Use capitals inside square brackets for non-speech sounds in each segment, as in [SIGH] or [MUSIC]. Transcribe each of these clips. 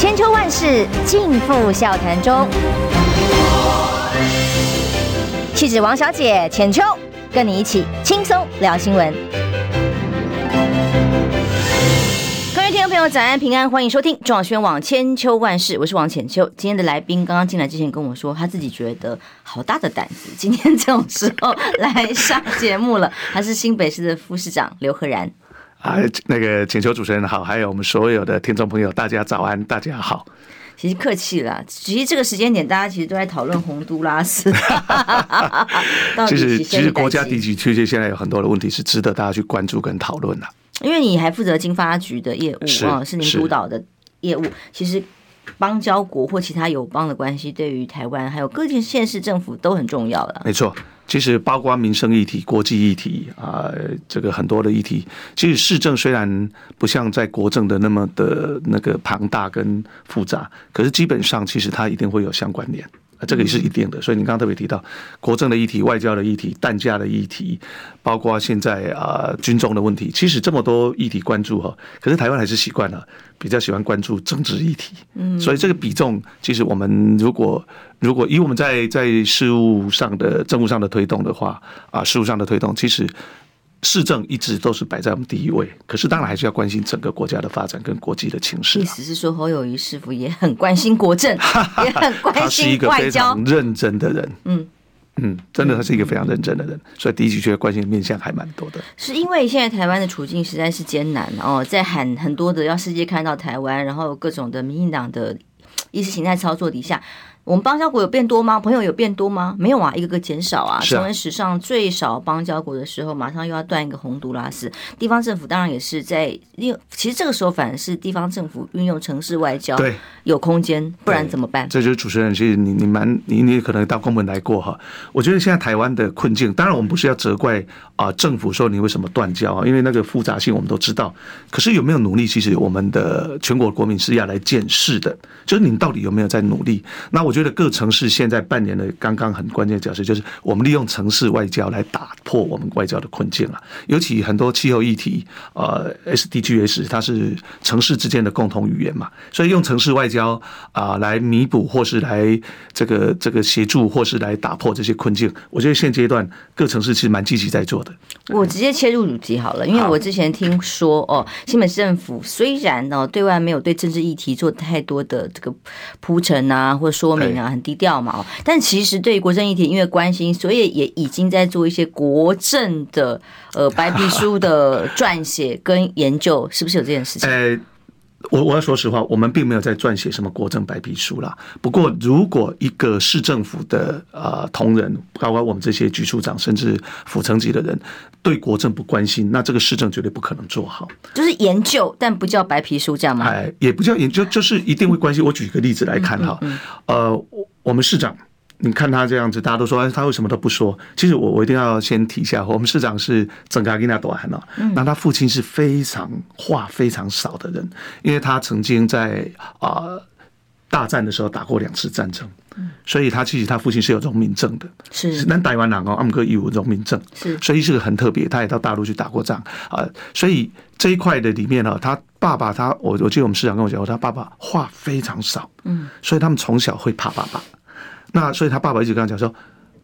千秋万世尽付笑谈中。气质王小姐浅秋，跟你一起轻松聊新闻。各位听众朋友，早安平安，欢迎收听中广宣网千秋万世，我是王浅秋。今天的来宾刚刚进来之前跟我说，他自己觉得好大的胆子，今天这种时候来上节目了。他是新北市的副市长刘赫然。啊，那个请求主持人好，还有我们所有的听众朋友，大家早安，大家好。其实客气了，其实这个时间点，大家其实都在讨论洪都拉斯。[LAUGHS] 其实，其实国家地级区现在有很多的问题是值得大家去关注跟讨论的。因为你还负责经发局的业务啊，是您督导的业务。其实邦交国或其他友邦的关系，对于台湾还有各县县市政府都很重要的。没错。其实包括民生议题、国际议题啊、呃，这个很多的议题，其实市政虽然不像在国政的那么的那个庞大跟复杂，可是基本上其实它一定会有相关联。这个也是一定的，所以你刚刚特别提到国政的议题、外交的议题、弹价的议题，包括现在啊军中的问题，其实这么多议题关注哈，可是台湾还是习惯了比较喜欢关注政治议题，嗯，所以这个比重，其实我们如果如果以我们在在事务上的政务上的推动的话啊，事务上的推动，其实。市政一直都是摆在我们第一位，可是当然还是要关心整个国家的发展跟国际的情势。意思是说，侯友宜师傅也很关心国政，[LAUGHS] 也很关心外交。他是一个非常认真的人，嗯嗯，真的他是一个非常认真的人，所以第一局觉得关心的面向还蛮多的。是因为现在台湾的处境实在是艰难哦，在喊很多的要世界看到台湾，然后各种的民进党的意识形态操作底下。我们邦交国有变多吗？朋友有变多吗？没有啊，一个个减少啊。成为史上最少邦交国的时候，马上又要断一个洪都拉斯。地方政府当然也是在，因为其实这个时候反而是地方政府运用城市外交，对，有空间，不然怎么办？这就是主持人，其实你你蛮你你可能到公门来过哈。我觉得现在台湾的困境，当然我们不是要责怪啊政府说你为什么断交啊，因为那个复杂性我们都知道。可是有没有努力，其实我们的全国国民是要来检视的，就是你到底有没有在努力？那我。我觉得各城市现在扮演的刚刚很关键的角色，就是我们利用城市外交来打破我们外交的困境了。尤其很多气候议题，呃，SDGs 它是城市之间的共同语言嘛，所以用城市外交啊来弥补，或是来这个这个协助，或是来打破这些困境。我觉得现阶段各城市其实蛮积极在做的。我直接切入主题好了，因为我之前听说哦，新北市政府虽然呢对外没有对政治议题做太多的这个铺陈啊，或者说。啊，很低调嘛，但其实对于国政议题，因为关心，所以也已经在做一些国政的呃白皮书的撰写跟研究，是不是有这件事情？欸我我要说实话，我们并没有在撰写什么国政白皮书啦。不过，如果一个市政府的呃同仁，包括我们这些局处长，甚至府层级的人，对国政不关心，那这个市政绝对不可能做好。就是研究，但不叫白皮书，这样吗？哎，也不叫研究，就是一定会关心。我举一个例子来看哈，呃，我们市长。你看他这样子，大家都说他为什么都不说？其实我我一定要先提一下，我们市长是整个给他多安了。那他父亲是非常话非常少的人，因为他曾经在啊大战的时候打过两次战争，所以他其实他父亲是有荣民证的，是。那台湾人哦，阿姆哥有荣民证，是，所以是个很特别。他也到大陆去打过仗。啊，所以这一块的里面呢，他爸爸他我我记得我们市长跟我讲过，他爸爸话非常少，嗯，所以他们从小会怕爸爸。那所以他爸爸一直跟他讲说，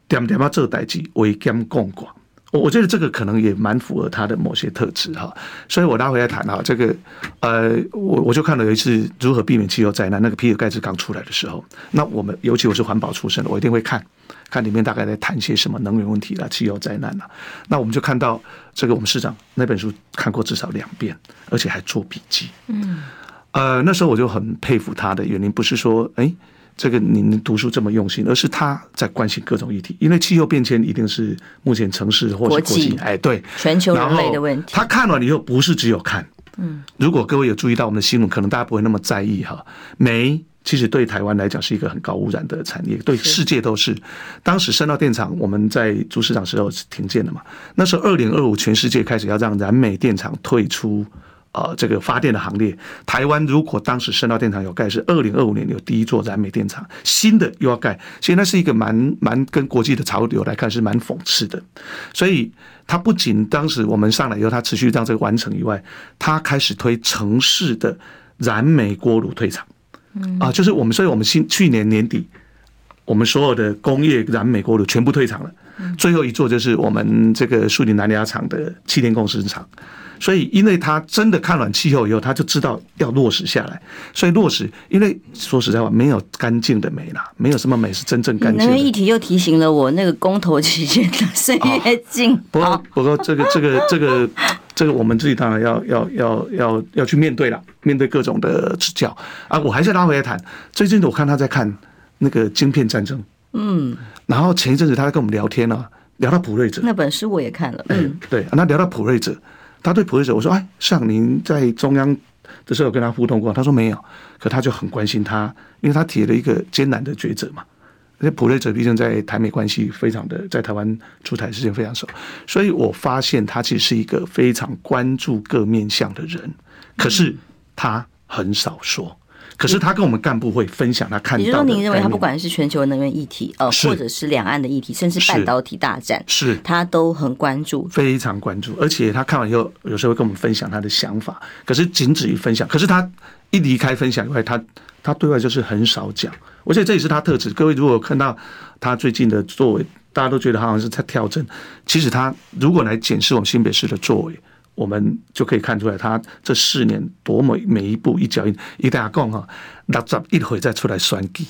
点点要做代志，为兼共广。我我觉得这个可能也蛮符合他的某些特质哈。所以我拉回来谈哈，这个呃，我我就看了有一次如何避免气候灾难，那个比尔盖茨刚出来的时候，那我们尤其我是环保出身的，我一定会看看里面大概在谈些什么能源问题啦、气候灾难啦。那我们就看到这个我们市长那本书看过至少两遍，而且还做笔记。嗯，呃，那时候我就很佩服他的原因，不是说哎。这个您读书这么用心，而是他在关心各种议题，因为气候变迁一定是目前城市或是国际，哎，对，全球人类的问题。他看完以后不是只有看，嗯，如果各位有注意到我们的新闻，可能大家不会那么在意哈。煤其实对台湾来讲是一个很高污染的产业，对世界都是。当时升到电厂我们在朱市长时候是停建了嘛，那时候二零二五全世界开始要让燃煤电厂退出。呃，这个发电的行列，台湾如果当时升到电厂有盖，是二零二五年有第一座燃煤电厂，新的又要盖，所以那是一个蛮蛮跟国际的潮流来看是蛮讽刺的。所以，它不仅当时我们上来以后，它持续让这个完成以外，它开始推城市的燃煤锅炉退场。嗯啊，就是我们，所以我们新去年年底，我们所有的工业燃煤锅炉全部退场了，最后一座就是我们这个树林南亚厂的气电共生厂。所以，因为他真的看完气候以后，他就知道要落实下来。所以落实，因为说实在话，没有干净的美啦，没有什么美是真正干净的。能源议题又提醒了我，那个公投期间的岁月静。不过，不过这个这个这个这个，我们自己当然要要要要要去面对了，面对各种的指教啊。我还是拉回来谈，最近我看他在看那个晶片战争，嗯，然后前一阵子他在跟我们聊天呢，聊到普瑞哲那本书我也看了，嗯，对，那聊到普瑞哲。他对普瑞哲，我说：“哎，上林在中央的时候有跟他互动过？”他说：“没有。”可他就很关心他，因为他提了一个艰难的抉择嘛。而且普瑞哲毕竟在台美关系非常的，在台湾出台时间非常少，所以我发现他其实是一个非常关注各面向的人，可是他很少说。可是他跟我们干部会分享他看到的。也就是说，您认为他不管是全球能源议题，呃，或者是两岸的议题，甚至半导体大战，是他都很关注，非常关注。而且他看完以后，有时候会跟我们分享他的想法。可是仅止于分享。可是他一离开分享以外，他他对外就是很少讲。我觉得这也是他特质。各位如果看到他最近的作为，大家都觉得好像是在跳针。其实他如果来检视我们新北市的作为。我们就可以看出来，他这四年多么每一步一脚印。一大家讲哈，六十一回再出来选举，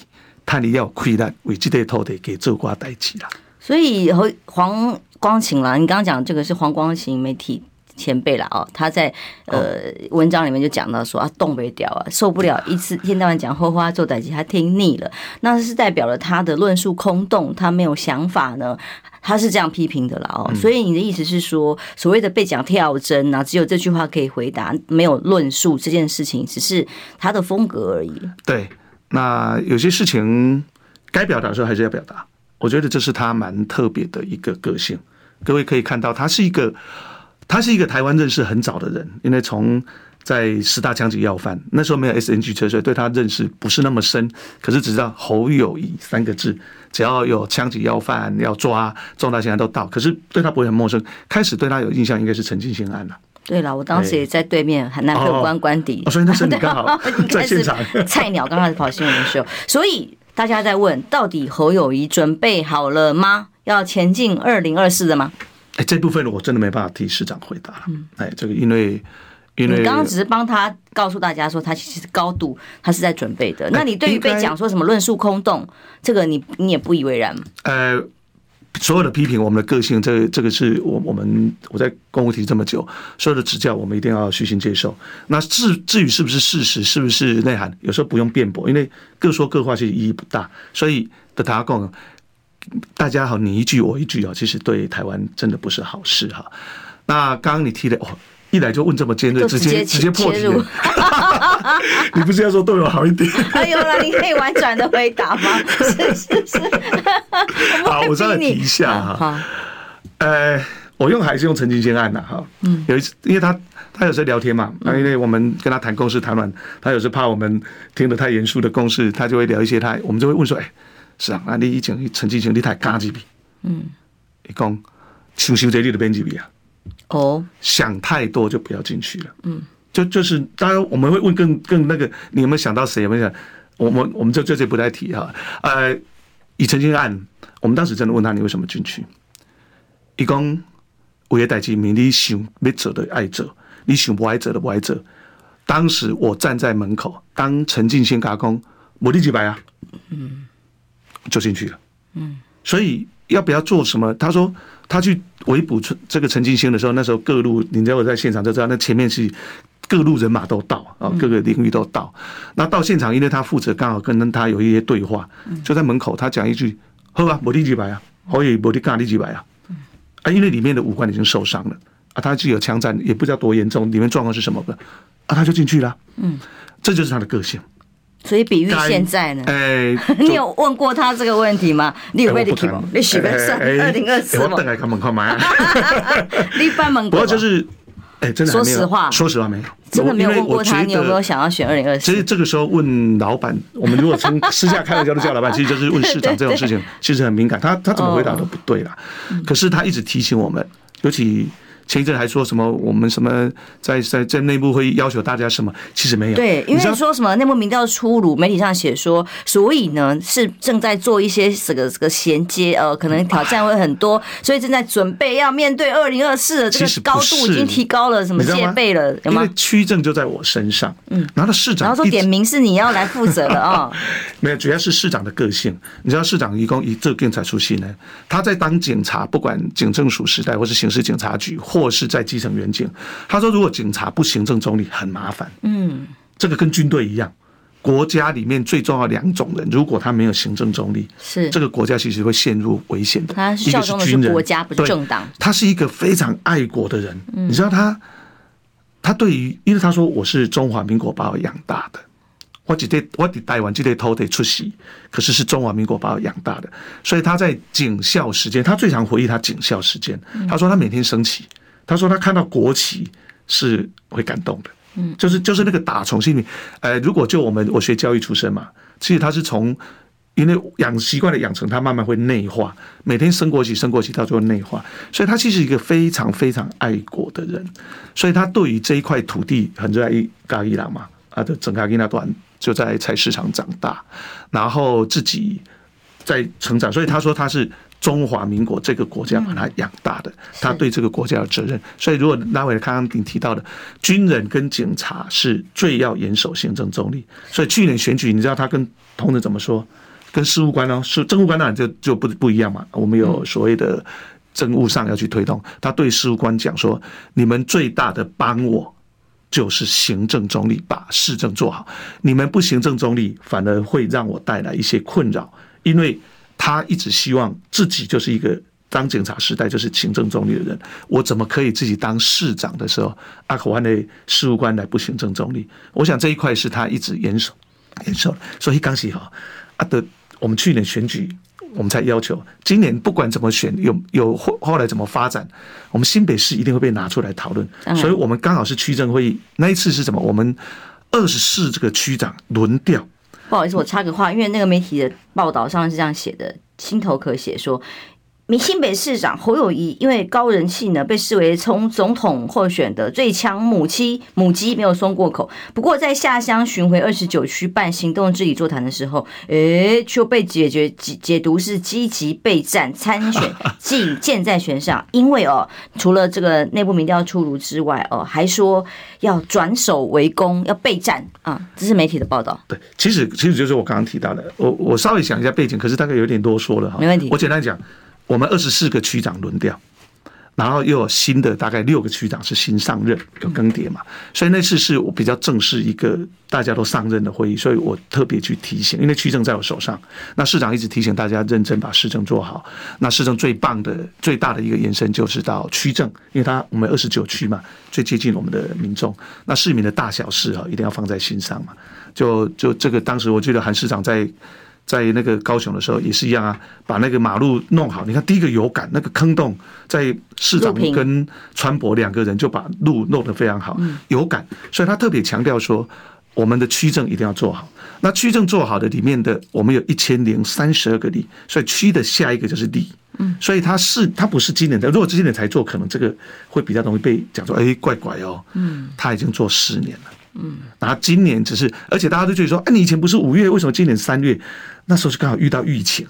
他你要亏了，为这块土地给做瓜代志啦。所以黄光晴啦，你刚刚讲这个是黄光晴媒体前辈了哦，他在呃文章里面就讲到说啊，东北调啊，受不了一次一天到晚讲后话做代志，他听腻了，那是代表了他的论述空洞，他没有想法呢。他是这样批评的啦哦，所以你的意思是说，所谓的被讲跳针啊，只有这句话可以回答，没有论述这件事情，只是他的风格而已。对，那有些事情该表达的时候还是要表达，我觉得这是他蛮特别的一个个性。各位可以看到，他是一个，他是一个台湾认识很早的人，因为从。在十大枪击要犯，那时候没有 SNG 车，所以对他认识不是那么深。可是只知道侯友谊三个字，只要有枪击要犯要抓，重大刑案都到。可是对他不会很陌生。开始对他有印象应该是陈进兴案了。对了，我当时也在对面，很难客观官邸。所以那时候 [LAUGHS] 你刚好在现场。菜鸟刚开始跑新闻的时候，所以大家在问，到底侯友谊准备好了吗？要前进二零二四的吗？哎，这部分我真的没办法替市长回答。嗯，哎，这个因为。你刚刚只是帮他告诉大家说，他其实高度他是在准备的。那你对于被讲说什么论述空洞，这个你你也不以为然吗？呃，所有的批评我们的个性，这个、这个是我我们我在公务体这么久，所有的指教我们一定要虚心接受。那至至于是不是事实，是不是内涵，有时候不用辩驳，因为各说各话其实意义不大。所以的大家讲，大家好，你一句我一句啊，其实对台湾真的不是好事哈。那刚刚你提的哦。一来就问这么尖锐，直接直接破题。[LAUGHS] 你不是要说对我好一点？哎有了，你可以婉转的回答吗？[LAUGHS] 是是是。好，我再来提一下哈。呃，我用还是用陈金仙案的哈。嗯。有一次，因为他他有时候聊天嘛，那因为我们跟他谈公事谈完，他有时候怕我们听得太严肃的公事，他就会聊一些他，我们就会问说：哎，是啊，那你以前陈金仙你太干几笔？嗯。一讲，修修这里的编辑笔啊？哦，想太多就不要进去了。嗯，就就是，当然我们会问更更那个，你有没有想到谁？有没有想？我们我们就这这不再提哈。呃，以陈金案，我们当时真的问他，你为什么进去？一共五月代记名，你想没走的爱走，你想不爱走的不爱走。当时我站在门口，当陈进兴嘎工，我第几排啊，嗯，就进去了。嗯，所以要不要做什么？他说。他去围捕这个陈进兴的时候，那时候各路，你知道我在现场就知道，那前面是各路人马都到啊，各个领域都到。那到现场，因为他负责刚好跟他有一些对话，就在门口，他讲一句：“喝啊，我立即来啊，我也我立干立即来啊。”啊，因为里面的五官已经受伤了啊，他就有枪战，也不知道多严重，里面状况是什么的啊，他就进去了。嗯，这就是他的个性。所以比喻现在呢？哎，[LAUGHS] 你有问过他这个问题吗？你有被你提吗？你许个算二零二四吗？我等来看门口买。[LAUGHS] 你办门口。不过就是，哎，真的说实话，说实话没有，真的没有问过他。你有没有想要选二零二四？其实这个时候问老板，我们如果从私下开玩笑都叫老板，其实就是问市长 [LAUGHS] 这种事情，其实很敏感。他他怎么回答都不对啦。可是他一直提醒我们，尤其前一阵还说什么我们什么在在在内部会要求大家什么，其实没有。对，因为说什么内部民调出炉，媒体上写说，所以呢是正在做一些这个这个衔接，呃，可能挑战会很多，所以正在准备要面对二零二四的这个高度已经提高了，什么戒备了，有吗？因为区政就在我身上，嗯，然后市长，然后说点名是你要来负责的啊，[LAUGHS] 没有，主要是市长的个性。你知道市长一共一这个才出戏呢？他在当警察，不管警政署时代，或是刑事警察局，或是在基层远警，他说如果警察不行政中立，很麻烦。嗯，这个跟军队一样，国家里面最重要两种人，如果他没有行政中立，是这个国家其实会陷入危险的。他效忠的是国家，不是政党。他是一个非常爱国的人。你知道他，他对于，因为他说我是中华民国把我养大的。我只得我得台湾记得偷得出席，可是是中华民国把我养大的，所以他在警校时间，他最常回忆他警校时间。他说他每天升旗，他说他看到国旗是会感动的，嗯，就是就是那个打从心里。呃，如果就我们我学教育出身嘛，其实他是从因为养习惯的养成，他慢慢会内化，每天升国旗升国旗，到最后内化，所以他其实一个非常非常爱国的人，所以他对于这一块土地很热爱咖喱郎嘛，啊，的整个伊那段。就在菜市场长大，然后自己在成长，所以他说他是中华民国这个国家把他养大的，他对这个国家有责任。所以如果拉回来刚刚您提到的，军人跟警察是最要严守行政中立。所以去年选举，你知道他跟同仁怎么说？跟事务官哦，是政务官当然就就不不一样嘛。我们有所谓的政务上要去推动，他对事务官讲说：你们最大的帮我。就是行政中立，把市政做好。你们不行政中立，反而会让我带来一些困扰。因为他一直希望自己就是一个当警察时代就是行政中立的人，我怎么可以自己当市长的时候，阿口湾的事务官来不行政中立？我想这一块是他一直严守严守。所以刚起哈，阿德，我们去年选举。我们才要求，今年不管怎么选，有有后后来怎么发展，我们新北市一定会被拿出来讨论。所以，我们刚好是区政会议那一次是什么？我们二十四这个区长轮调。不好意思，我插个话，因为那个媒体的报道上是这样写的，心头可写说。民新北市长侯友谊因为高人气呢，被视为从总统候选的最强母鸡，母鸡没有松过口。不过在下乡巡回二十九区办行动治理座谈的时候，诶，就被解决解解读是积极备战参选，[LAUGHS] 进箭在弦上。因为哦，除了这个内部民调出炉之外，哦，还说要转守为攻，要备战啊。这是媒体的报道。对，其实其实就是我刚刚提到的。我我稍微想一下背景，可是大概有点多说了哈。没问题，我简单讲。我们二十四个区长轮调，然后又有新的大概六个区长是新上任，有更迭嘛，所以那次是我比较正式一个大家都上任的会议，所以我特别去提醒，因为区政在我手上，那市长一直提醒大家认真把市政做好。那市政最棒的、最大的一个延伸就是到区政，因为他我们二十九区嘛，最接近我们的民众，那市民的大小事啊，一定要放在心上嘛。就就这个，当时我记得韩市长在。在那个高雄的时候也是一样啊，把那个马路弄好。你看第一个有感，那个坑洞，在市长跟川博两个人就把路弄得非常好，有感。所以他特别强调说，我们的区政一定要做好。那区政做好的里面的，我们有一千零三十二个里，所以区的下一个就是里。嗯，所以他是他不是今年的，如果今年才做，可能这个会比较容易被讲说，哎，怪怪哦。嗯，他已经做十年了。嗯，然后今年只是，而且大家都觉得说，哎，你以前不是五月，为什么今年三月？那时候就刚好遇到疫情。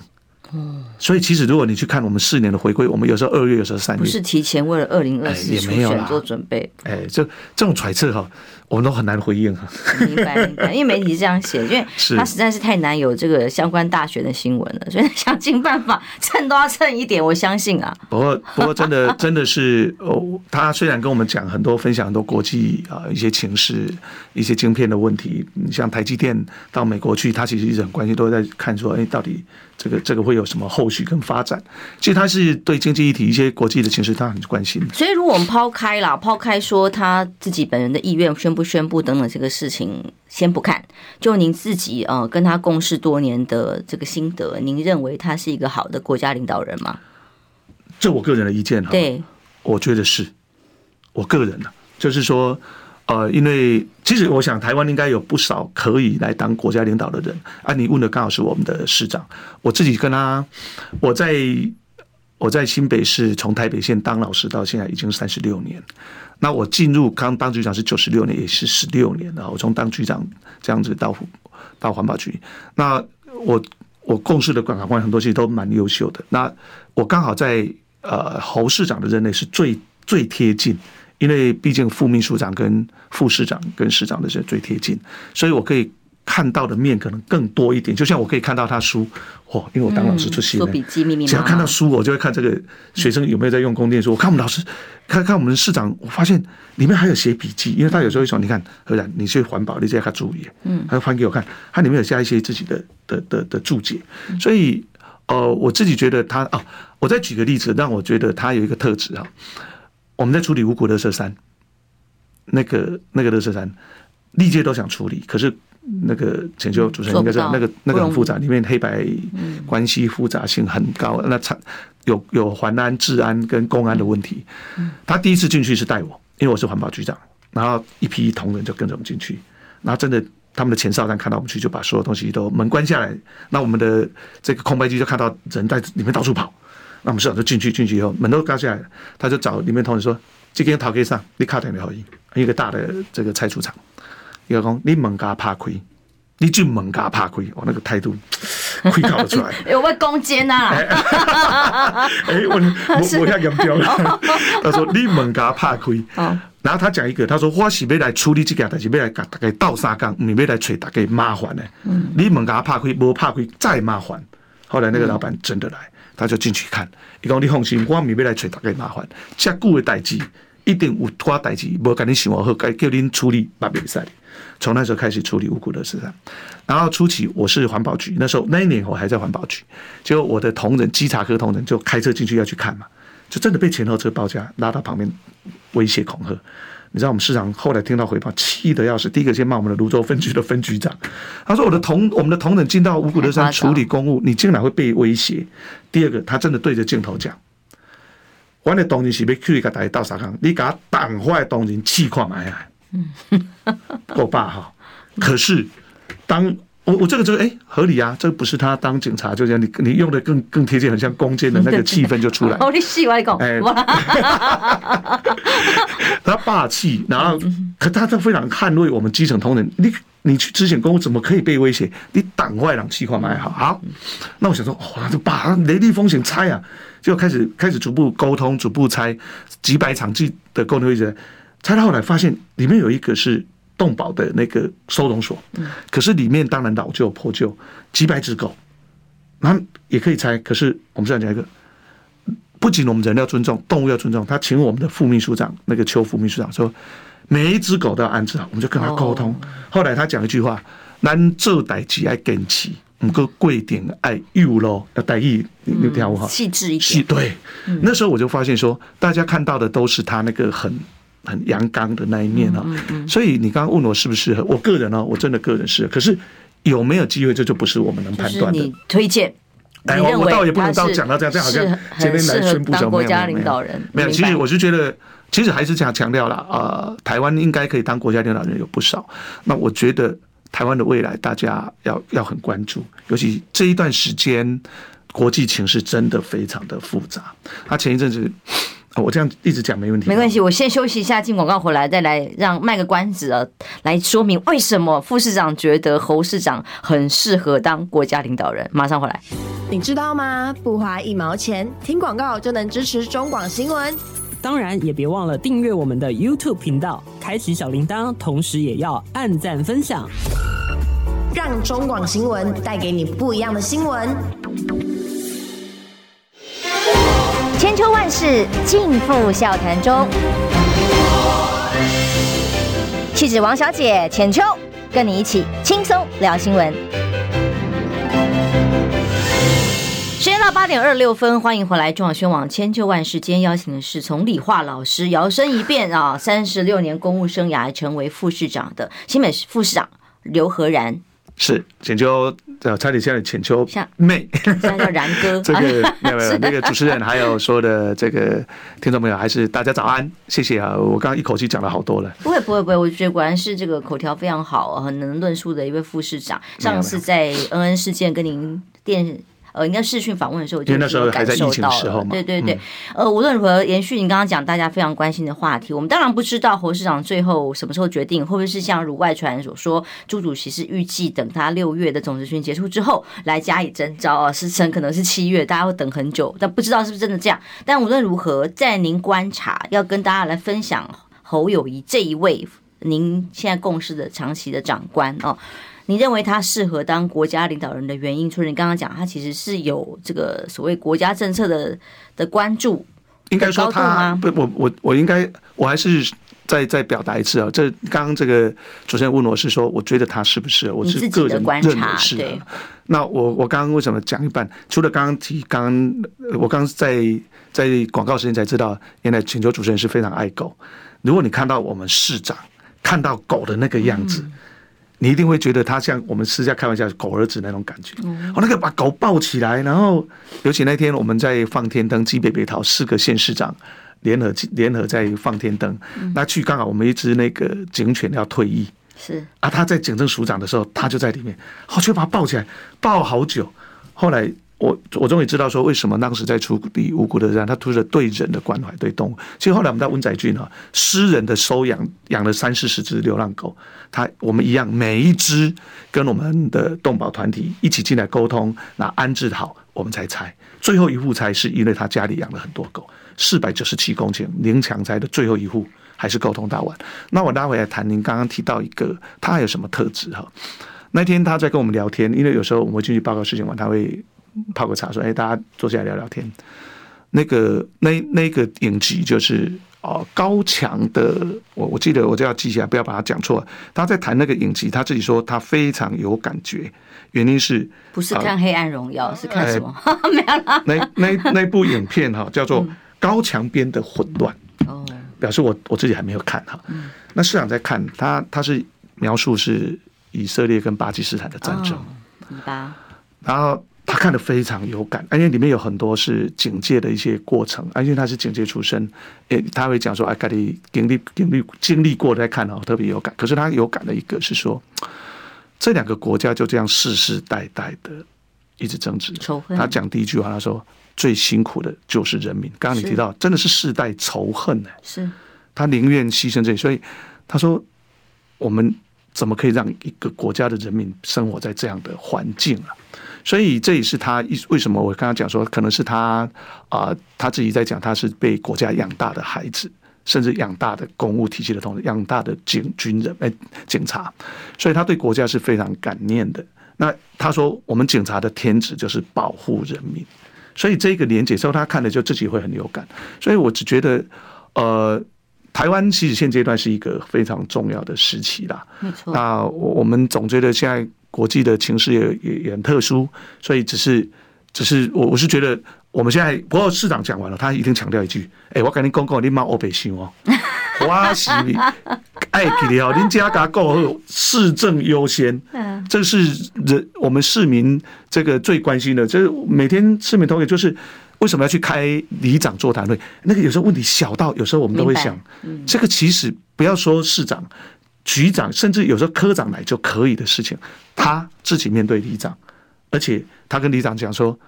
嗯，所以其实如果你去看我们四年的回归，我们有时候二月，有时候三月，不是提前为了二零二四也没有做准备。哎，就这种揣测哈。我们都很难回应哈，明白明白，因为媒体是这样写，因为 [LAUGHS] 他实在是太难有这个相关大学的新闻了，[LAUGHS] 所以想尽办法蹭都要蹭一点，我相信啊。不过不过真的 [LAUGHS] 真的是哦，他虽然跟我们讲很多分享很多国际啊一些情势、一些晶片的问题，你像台积电到美国去，他其实一直很关心，都在看说，哎，到底这个这个会有什么后续跟发展？其实他是对经济议题一些国际的情势，他很关心。所以如果我们抛开了，抛开说他自己本人的意愿宣。不宣布等等这个事情先不看，就您自己呃跟他共事多年的这个心得，您认为他是一个好的国家领导人吗？这我个人的意见哈，对，我觉得是我个人啊，就是说呃，因为其实我想台湾应该有不少可以来当国家领导的人啊。你问的刚好是我们的市长，我自己跟他我在我在新北市从台北县当老师到现在已经三十六年。那我进入刚当局长是九十六年，也是十六年了。我从当局长这样子到到环保局，那我我共事的管考官很多其实都蛮优秀的。那我刚好在呃侯市长的任内是最最贴近，因为毕竟副秘书长跟副市长跟市长的是最贴近，所以我可以。看到的面可能更多一点，就像我可以看到他书，嚯，因为我当老师出戏，做笔记秘密，只要看到书，我就会看这个学生有没有在用功念书。我看我们老师，看看我们的市长，我发现里面还有写笔记，因为他有时候会说，你看何然，你去环保，你这要注意，嗯，他就翻给我看，他里面有加一些自己的的的的注解，所以呃，我自己觉得他啊，我再举个例子，让我觉得他有一个特质啊，我们在处理五股乐色山，那个那个乐色山，历届都想处理，可是。那个浅秋主持人应该知道，那个那个很复杂，里面黑白关系复杂性很高。那产有有环安、治安跟公安的问题。他第一次进去是带我，因为我是环保局长，然后一批同仁就跟着我们进去。然后真的，他们的前哨站看到我们去，就把所有东西都门关下来。那我们的这个空白机就看到人在里面到处跑。那我们市长就进去，进去以后门都关下来，他就找里面同事说：“这边陶给上，你卡点没好意，一个大的这个拆除厂。”一个讲，你门嘎怕亏，你就门嘎怕亏，我那个态度，亏搞得出来。[LAUGHS] 有没有攻坚呐？[LAUGHS] 哎，我我我要严重了。[LAUGHS] 他说你门嘎怕亏，然后他讲一个，他说我是要来处理这件，但是要来给大家倒沙缸，你要来找大家麻烦的。你门嘎怕亏，不怕亏再麻烦。后来那个老板真的来，他就进去看，伊讲你放心，我唔要来找大家麻烦，这久的代志一定有拖代志，无跟你想好，该叫恁处理，把比赛。从那时候开始处理五股的事，然后初期我是环保局，那时候那一年我还在环保局，结果我的同仁稽查科同仁就开车进去要去看嘛，就真的被前后车包夹拉到旁边威胁恐吓。你知道我们市长后来听到回报，气得要死，第一个先骂我们的泸州分局的分局长，他说我的同 [LAUGHS] 我们的同仁进到五谷的山处理公务，你竟然会被威胁。第二个，他真的对着镜头讲，我的同仁是要去给大家倒沙缸，你给他挡坏同仁气矿埋啊。嗯，够霸哈。可是，当我我这个这个哎合理啊，这个不是他当警察，就这样你你用的更更贴近，很像攻坚的那个 [LAUGHS] 气氛就出来。哦，你戏外讲，哎，[LAUGHS] 他霸气，然后可他他非常捍卫我们基层同仁。你你去执行公务怎么可以被威胁？你党外党气况蛮好。好，那我想说，哇，这把雷厉风行拆啊，就开始开始逐步沟通，逐步拆几百场记的沟通会议。拆到后来发现里面有一个是动保的那个收容所，可是里面当然老旧破旧，几百只狗，那也可以拆。可是我们这样讲一个，不仅我们人要尊重，动物要尊重。他请我们的副秘书长那个邱副秘书长说，每一只狗都要安置好，我们就跟他沟通。后来他讲一句话：咱做代志爱坚持，唔过贵点爱幼咯，要带意，你听我好，细致一点。对，那时候我就发现说，大家看到的都是他那个很。很阳刚的那一面啊，所以你刚刚问我适不适合，我个人呢，我真的个人适合。可是有没有机会，这就不是我们能判断的。你推荐，哎，我我倒也不能到讲到这样，这样好像今天来宣布什么国家领导人没有。其实我是觉得，其实还是这样强调了啊，台湾应该可以当国家领导人有不少。那我觉得台湾的未来，大家要要很关注，尤其这一段时间国际情势真的非常的复杂。他前一阵子。我这样一直讲没问题，没关系。我先休息一下，进广告回来再来让卖个关子啊，来说明为什么副市长觉得侯市长很适合当国家领导人。马上回来，你知道吗？不花一毛钱，听广告就能支持中广新闻。当然也别忘了订阅我们的 YouTube 频道，开启小铃铛，同时也要按赞分享，让中广新闻带给你不一样的新闻。千秋万世尽付笑谈中。气质王小姐浅秋，跟你一起轻松聊新闻。时间到八点二十六分，欢迎回来中广宣网千秋万世。今天邀请的是从理化老师摇身一变啊，三十六年公务生涯成为副市长的新北市副市长刘和然。是浅秋。叫差点像请求妹，现在叫然哥。[LAUGHS] 这个 [LAUGHS] 没有没有，那个主持人还有说的这个听众朋友，还是大家早安，谢谢啊！我刚刚一口气讲了好多了。不会不会不会，我觉得果然是这个口条非常好，很能论述的一位副市长。上次在恩恩事件跟您电呃，应该视讯访问的时候，因为那时候还在疫情的时候嘛。对对对，呃，无论如何，延续你刚刚讲大家非常关心的话题，我们当然不知道侯市长最后什么时候决定，会不会是像如外传所说，朱主席是预计等他六月的总咨询结束之后来加以征召啊，时程可能是七月，大家会等很久，但不知道是不是真的这样。但无论如何，在您观察，要跟大家来分享侯友谊这一位。您现在共事的长期的长官哦，你认为他适合当国家领导人的原因，除了你刚刚讲，他其实是有这个所谓国家政策的的关注，应该说他不，我我我应该我还是再再表达一次啊，这刚刚这个主持人问我是说，我觉得他是不是，我是个人认为是的。那我我刚刚为什么讲一半？除了刚刚提，刚刚我刚刚在在广告时间才知道，原来请求主持人是非常爱狗。如果你看到我们市长。看到狗的那个样子，你一定会觉得他像我们私下开玩笑狗儿子那种感觉。我那个把狗抱起来，然后尤其那天我们在放天灯，基北北桃四个县市长联合联合在放天灯，那去刚好我们一只那个警犬要退役，是啊，他在警政署长的时候，他就在里面，我就把他抱起来，抱好久，后来。我我终于知道说为什么当时在处理无辜的人，他突着对人的关怀，对动物。其实后来我们在温仔郡啊，私人的收养养了三四十只流浪狗，他我们一样每一只跟我们的动保团体一起进来沟通，那安置好我们才拆。最后一户拆是因为他家里养了很多狗，四百九十七公顷零强拆的最后一户还是沟通大完。那我拉回来谈，您刚刚提到一个他还有什么特质哈？那天他在跟我们聊天，因为有时候我们会进去报告事情完，他会。泡个茶，说：“哎，大家坐下来聊聊天。”那个那那个影集就是哦，高强的，我我记得我就要记起来，不要把它讲错。他在谈那个影集，他自己说他非常有感觉，原因是不是看《黑暗荣耀》，是看什么？[LAUGHS] 没有啦。那那那部影片哈，叫做《高墙边的混乱》哦，表示我我自己还没有看哈。那市长在看他，他是描述是以色列跟巴基斯坦的战争，然后。他看得非常有感，而且里面有很多是警戒的一些过程，而且他是警戒出身，诶，他会讲说，哎，家里经历经历经历过再看哦，特别有感。可是他有感的一个是说，这两个国家就这样世世代代的一直争执仇恨。他讲第一句话，他说最辛苦的就是人民。刚刚你提到，真的是世代仇恨呢，是他宁愿牺牲这里，所以他说我们怎么可以让一个国家的人民生活在这样的环境啊？所以这也是他为什么我刚刚讲说，可能是他啊、呃、他自己在讲，他是被国家养大的孩子，甚至养大的公务体系的同志，养大的警军人哎警察，所以他对国家是非常感念的。那他说，我们警察的天职就是保护人民，所以这个连结之后，他看了就自己会很有感。所以我只觉得，呃，台湾其实现阶段是一个非常重要的时期啦。没错。那我们总觉得现在。国际的情势也也也很特殊，所以只是只是我我是觉得我们现在不过市长讲完了，他一定强调一句：哎、欸，我跟你讲讲，你妈欧北新哦，[LAUGHS] 我是爱给你哦，您家家够市政优先，[LAUGHS] 这是人我们市民这个最关心的。就是每天市民投给，就是为什么要去开里长座谈会？那个有时候问题小到有时候我们都会想，这个其实不要说市长。局长甚至有时候科长来就可以的事情，他自己面对里长，而且他跟里长讲说：“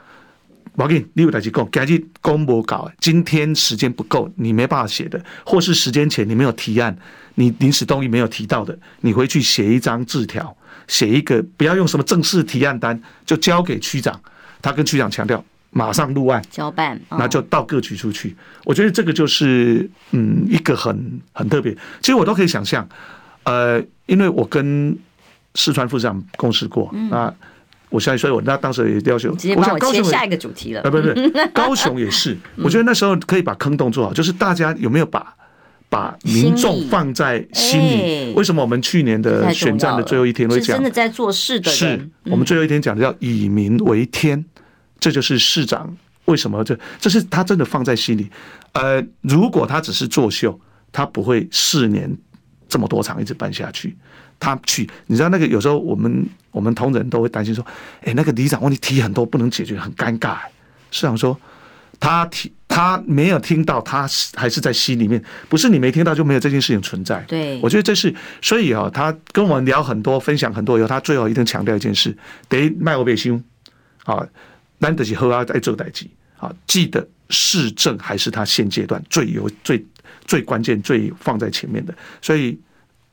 我给你，你有代志讲，赶紧公布稿。今天时间不够，你没办法写的，或是时间前你没有提案，你临时动议没有提到的，你回去写一张字条，写一个，不要用什么正式提案单，就交给区长。他跟区长强调，马上入案交办，那就到各局出去。我觉得这个就是嗯，一个很很特别。其实我都可以想象。”呃，因为我跟四川副市长共事过，嗯、啊，我相信所以我那当时也要求，直接帮我切下一个主题了。啊，不是，[LAUGHS] 高雄也是，我觉得那时候可以把坑洞做好，就是大家有没有把把民众放在心里？为什么我们去年的选战的最后一天会讲，真的在做事的人，是我们最后一天讲的叫以民为天，这就是市长为什么这这是他真的放在心里。呃，如果他只是作秀，他不会四年。这么多场一直办下去，他去，你知道那个有时候我们我们同仁都会担心说，哎，那个里长问题提很多不能解决，很尴尬。市长说他提他没有听到，他还是在心里面，不是你没听到就没有这件事情存在。对，我觉得这是所以啊，他跟我们聊很多，分享很多以后，他最后一定强调一件事：得卖我别心啊，难得起喝啊，在做代志啊，记得市政还是他现阶段最有最最关键、最放在前面的，所以。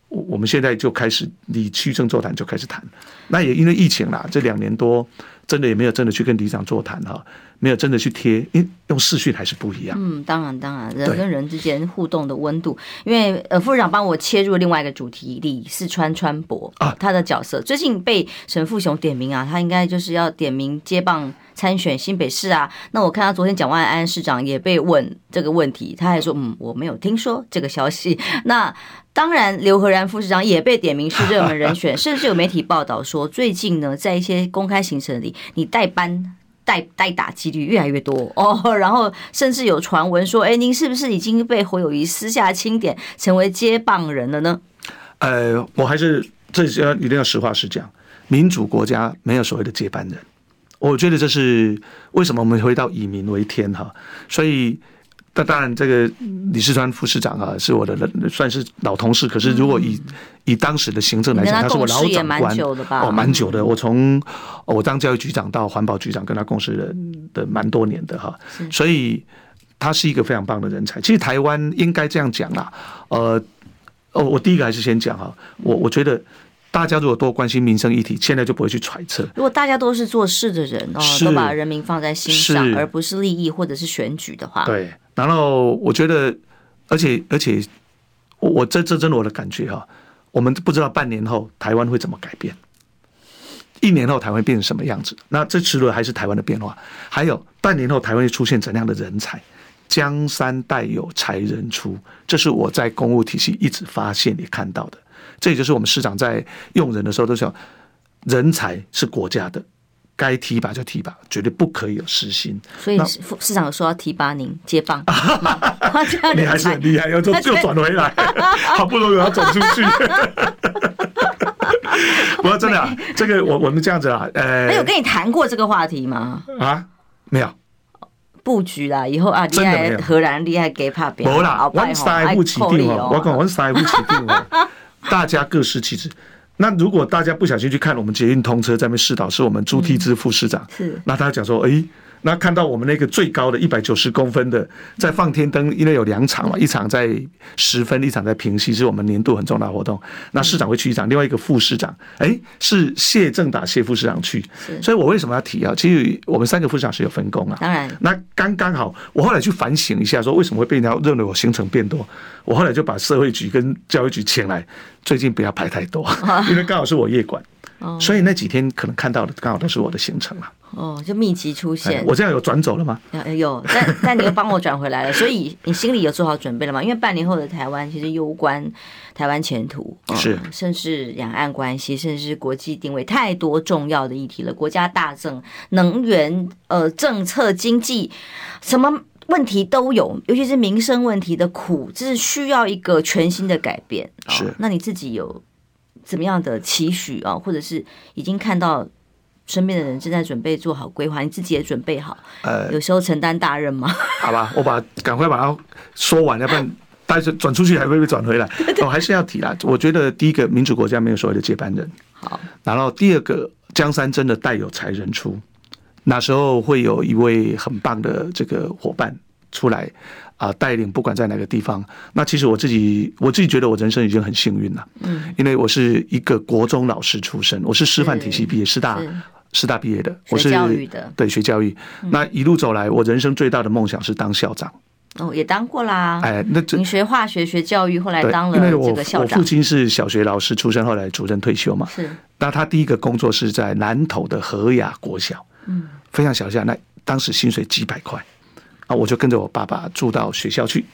我我们现在就开始你区政座谈就开始谈，那也因为疫情啦，这两年多真的也没有真的去跟里长座谈哈，没有真的去贴，因为用视讯还是不一样。嗯，当然当然，人跟人之间互动的温度，因为呃副市长帮我切入另外一个主题，李四川川博啊，他的角色最近被沈富雄点名啊，他应该就是要点名接棒参选新北市啊。那我看他昨天蒋万安市长也被问这个问题，他还说嗯我没有听说这个消息。[LAUGHS] 那当然，刘和然副市长也被点名是 [LAUGHS] 热门人选，甚至有媒体报道说，最近呢，在一些公开行程里，你代班代代打几率越来越多 [LAUGHS] 哦。然后，甚至有传闻说，哎，您是不是已经被侯友谊私下钦点成为接棒人了呢？呃，我还是这要一定要实话实讲，民主国家没有所谓的接班人，我觉得这是为什么我们回到以民为天哈，所以。那当然，这个李世川副市长啊，是我的算是老同事。可是，如果以以当时的行政来讲，他是我老长官哦，蛮久的。我从我当教育局长到环保局长，跟他共事的的蛮多年的哈。所以，他是一个非常棒的人才。其实台湾应该这样讲啦，呃，哦，我第一个还是先讲哈，我我觉得大家如果多关心民生议题，现在就不会去揣测。如果大家都是做事的人哦，都把人民放在心上，而不是利益或者是选举的话，对。然后我觉得，而且而且，我这这真的我的感觉哈，我们不知道半年后台湾会怎么改变，一年后台湾变成什么样子。那这除了还是台湾的变化，还有半年后台湾会出现怎样的人才？江山代有才人出，这是我在公务体系一直发现也看到的。这也就是我们市长在用人的时候都说，人才是国家的。该提拔就提拔，绝对不可以有私心。所以副市长说要提拔您接棒，[LAUGHS] 你还是很厉害，要就就转回来，[LAUGHS] 好不容易要走出去。[LAUGHS] 不过真的啊，这个我我们这样子啊，呃，没有跟你谈过这个话题吗？啊，没有。布局啦，以后啊，厉害荷兰厉害给怕别人，没啦，我三不起定哦，我讲我三不起定哦，大家各司其职。那如果大家不小心去看我们捷运通车在那边试导，是我们朱梯之副市长，是，那他讲说，哎。那看到我们那个最高的一百九十公分的，在放天灯，因为有两场嘛，一场在十分，一场在平溪，是我们年度很重大活动。那市长会去一场，另外一个副市长，哎，是谢正达谢副市长去。所以我为什么要提啊？其实我们三个副市长是有分工啊。当然，那刚刚好，我后来去反省一下，说为什么会被人家认为我行程变多？我后来就把社会局跟教育局请来，最近不要排太多，[LAUGHS] 因为刚好是我夜管。所以那几天可能看到的刚好都是我的行程了。哦，就密集出现。我这样有转走了吗？有，但 [LAUGHS] 但你又帮我转回来了，所以你心里有做好准备了吗？因为半年后的台湾其实攸关台湾前途，是，甚至两岸关系，甚至是国际定位，太多重要的议题了。国家大政、能源、呃政策、经济，什么问题都有，尤其是民生问题的苦，这是需要一个全新的改变。是，那你自己有？怎么样的期许啊，或者是已经看到身边的人正在准备做好规划，你自己也准备好？呃，有时候承担大任吗？[LAUGHS] 好吧，我把赶快把它说完，要不然但是转出去还会不会转回来？我还是要提啦。我觉得第一个，民主国家没有所谓的接班人。好，然后第二个，江山真的代有才人出，那时候会有一位很棒的这个伙伴出来。啊，带领不管在哪个地方，那其实我自己我自己觉得我人生已经很幸运了，嗯，因为我是一个国中老师出身，我是师范体系毕业，师大师大毕业的，我是教育的，对，学教育。那一路走来，我人生最大的梦想是当校长。哦，也当过啦，哎，那你学化学学教育，后来当了这个校长。我父亲是小学老师出身，后来主任退休嘛，是。那他第一个工作是在南投的和雅国小，嗯，非常小校，那当时薪水几百块。啊，我就跟着我爸爸住到学校去，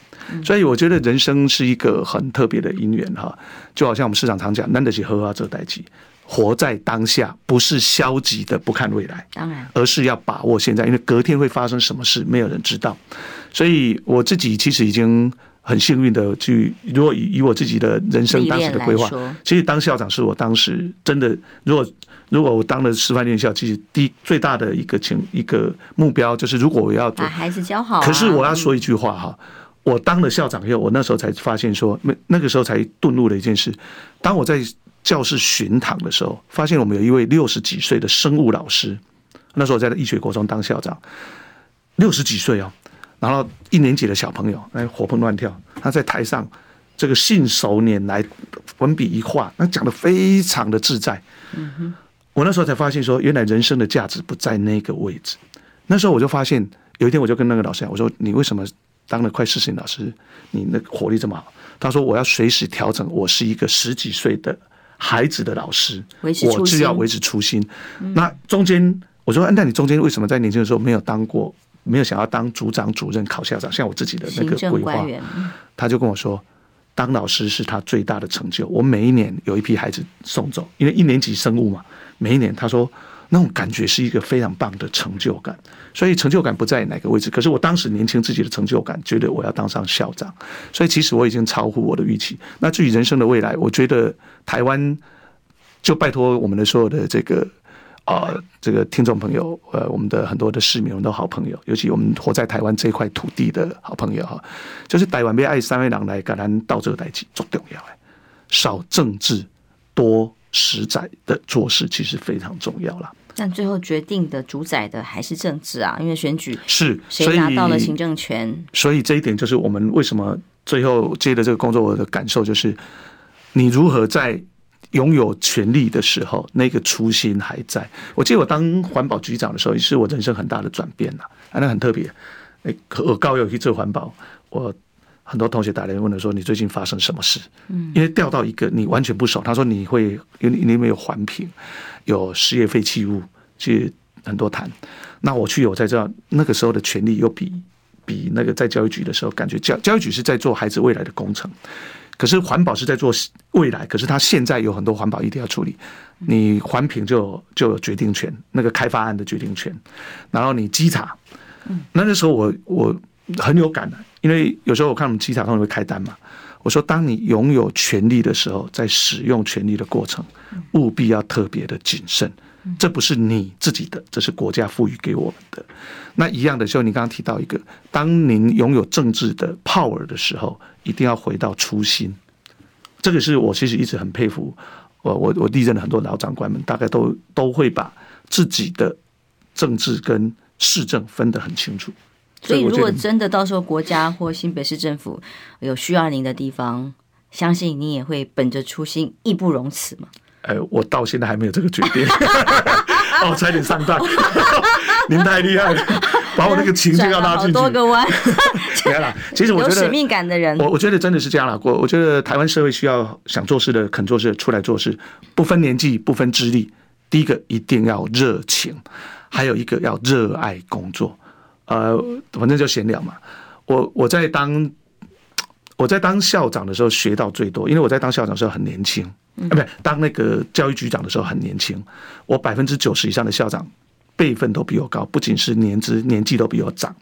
所以我觉得人生是一个很特别的因缘哈，就好像我们市长常讲，难得起喝啊这代际，活在当下，不是消极的不看未来，当然，而是要把握现在，因为隔天会发生什么事，没有人知道。所以我自己其实已经很幸运的去，如果以以我自己的人生当时的规划，其实当校长是我当时真的，如果。如果我当了师范院校，其实第最大的一个情一个目标就是，如果我要把孩子教好，可是我要说一句话哈，我当了校长以后，我那时候才发现说，那那个时候才顿悟了一件事。当我在教室巡堂的时候，发现我们有一位六十几岁的生物老师，那时候我在医学国中当校长，六十几岁哦，然后一年级的小朋友哎活蹦乱跳，他在台上这个信手拈来，文笔一画，那讲的非常的自在。嗯哼，我那时候才发现说，原来人生的价值不在那个位置。那时候我就发现，有一天我就跟那个老师讲，我说你为什么当了快四十年老师，你那个活力这么好？他说我要随时调整，我是一个十几岁的孩子的老师，我只要维持初心。那中间。我说，那你中间为什么在年轻的时候没有当过，没有想要当组长、主任、考校长，像我自己的那个规划？他就跟我说，当老师是他最大的成就。我每一年有一批孩子送走，因为一年级生物嘛，每一年他说那种感觉是一个非常棒的成就感。所以成就感不在哪个位置，可是我当时年轻自己的成就感，觉得我要当上校长。所以其实我已经超乎我的预期。那至于人生的未来，我觉得台湾就拜托我们的所有的这个。啊、呃，这个听众朋友，呃，我们的很多的市民，我们的好朋友，尤其我们活在台湾这块土地的好朋友哈，就是台湾被爱三位郎来感恩到这个代际最重要哎，少政治多实在的做事，其实非常重要了。但最后决定的主宰的还是政治啊，因为选举是谁拿到了行政权，所以，所以这一点就是我们为什么最后接的这个工作，我的感受就是，你如何在。拥有权力的时候，那个初心还在。我记得我当环保局长的时候，也是我人生很大的转变呐，啊，那很特别。哎，我高有去做环保，我很多同学打来问我说：“你最近发生什么事？”嗯，因为调到一个你完全不熟，他说你会，因为你里面有环评，有事业废弃物，去很多谈。那我去，我才知道那个时候的权力又比比那个在教育局的时候，感觉教教育局是在做孩子未来的工程。可是环保是在做未来，可是他现在有很多环保议题要处理，你环评就就有决定权，那个开发案的决定权，然后你稽查，那那时候我我很有感的，因为有时候我看我们稽查他们会开单嘛，我说当你拥有权力的时候，在使用权力的过程，务必要特别的谨慎。这不是你自己的，这是国家赋予给我们的。那一样的时候，你刚刚提到一个，当您拥有政治的 power 的时候，一定要回到初心。这个是我其实一直很佩服，我我我历任的很多老长官们，大概都都会把自己的政治跟市政分得很清楚。所以，如果真的到时候国家或新北市政府有需要您的地方，相信你也会本着初心，义不容辞嘛。哎，我到现在还没有这个决定，[LAUGHS] 哦，差点上当，[LAUGHS] 您太厉害了，[LAUGHS] 把我那个情绪要拉进去。多个弯，别了。其实我觉得有使命感的人，我我觉得真的是这样了。我我觉得台湾社会需要想做事的、肯做事的出来做事，不分年纪、不分资历。第一个一定要热情，还有一个要热爱工作。呃，反正就闲聊嘛。我我在当我在当校长的时候学到最多，因为我在当校长的时候很年轻。啊，不，当那个教育局长的时候很年轻，我百分之九十以上的校长辈分都比我高，不仅是年资年纪都比我长，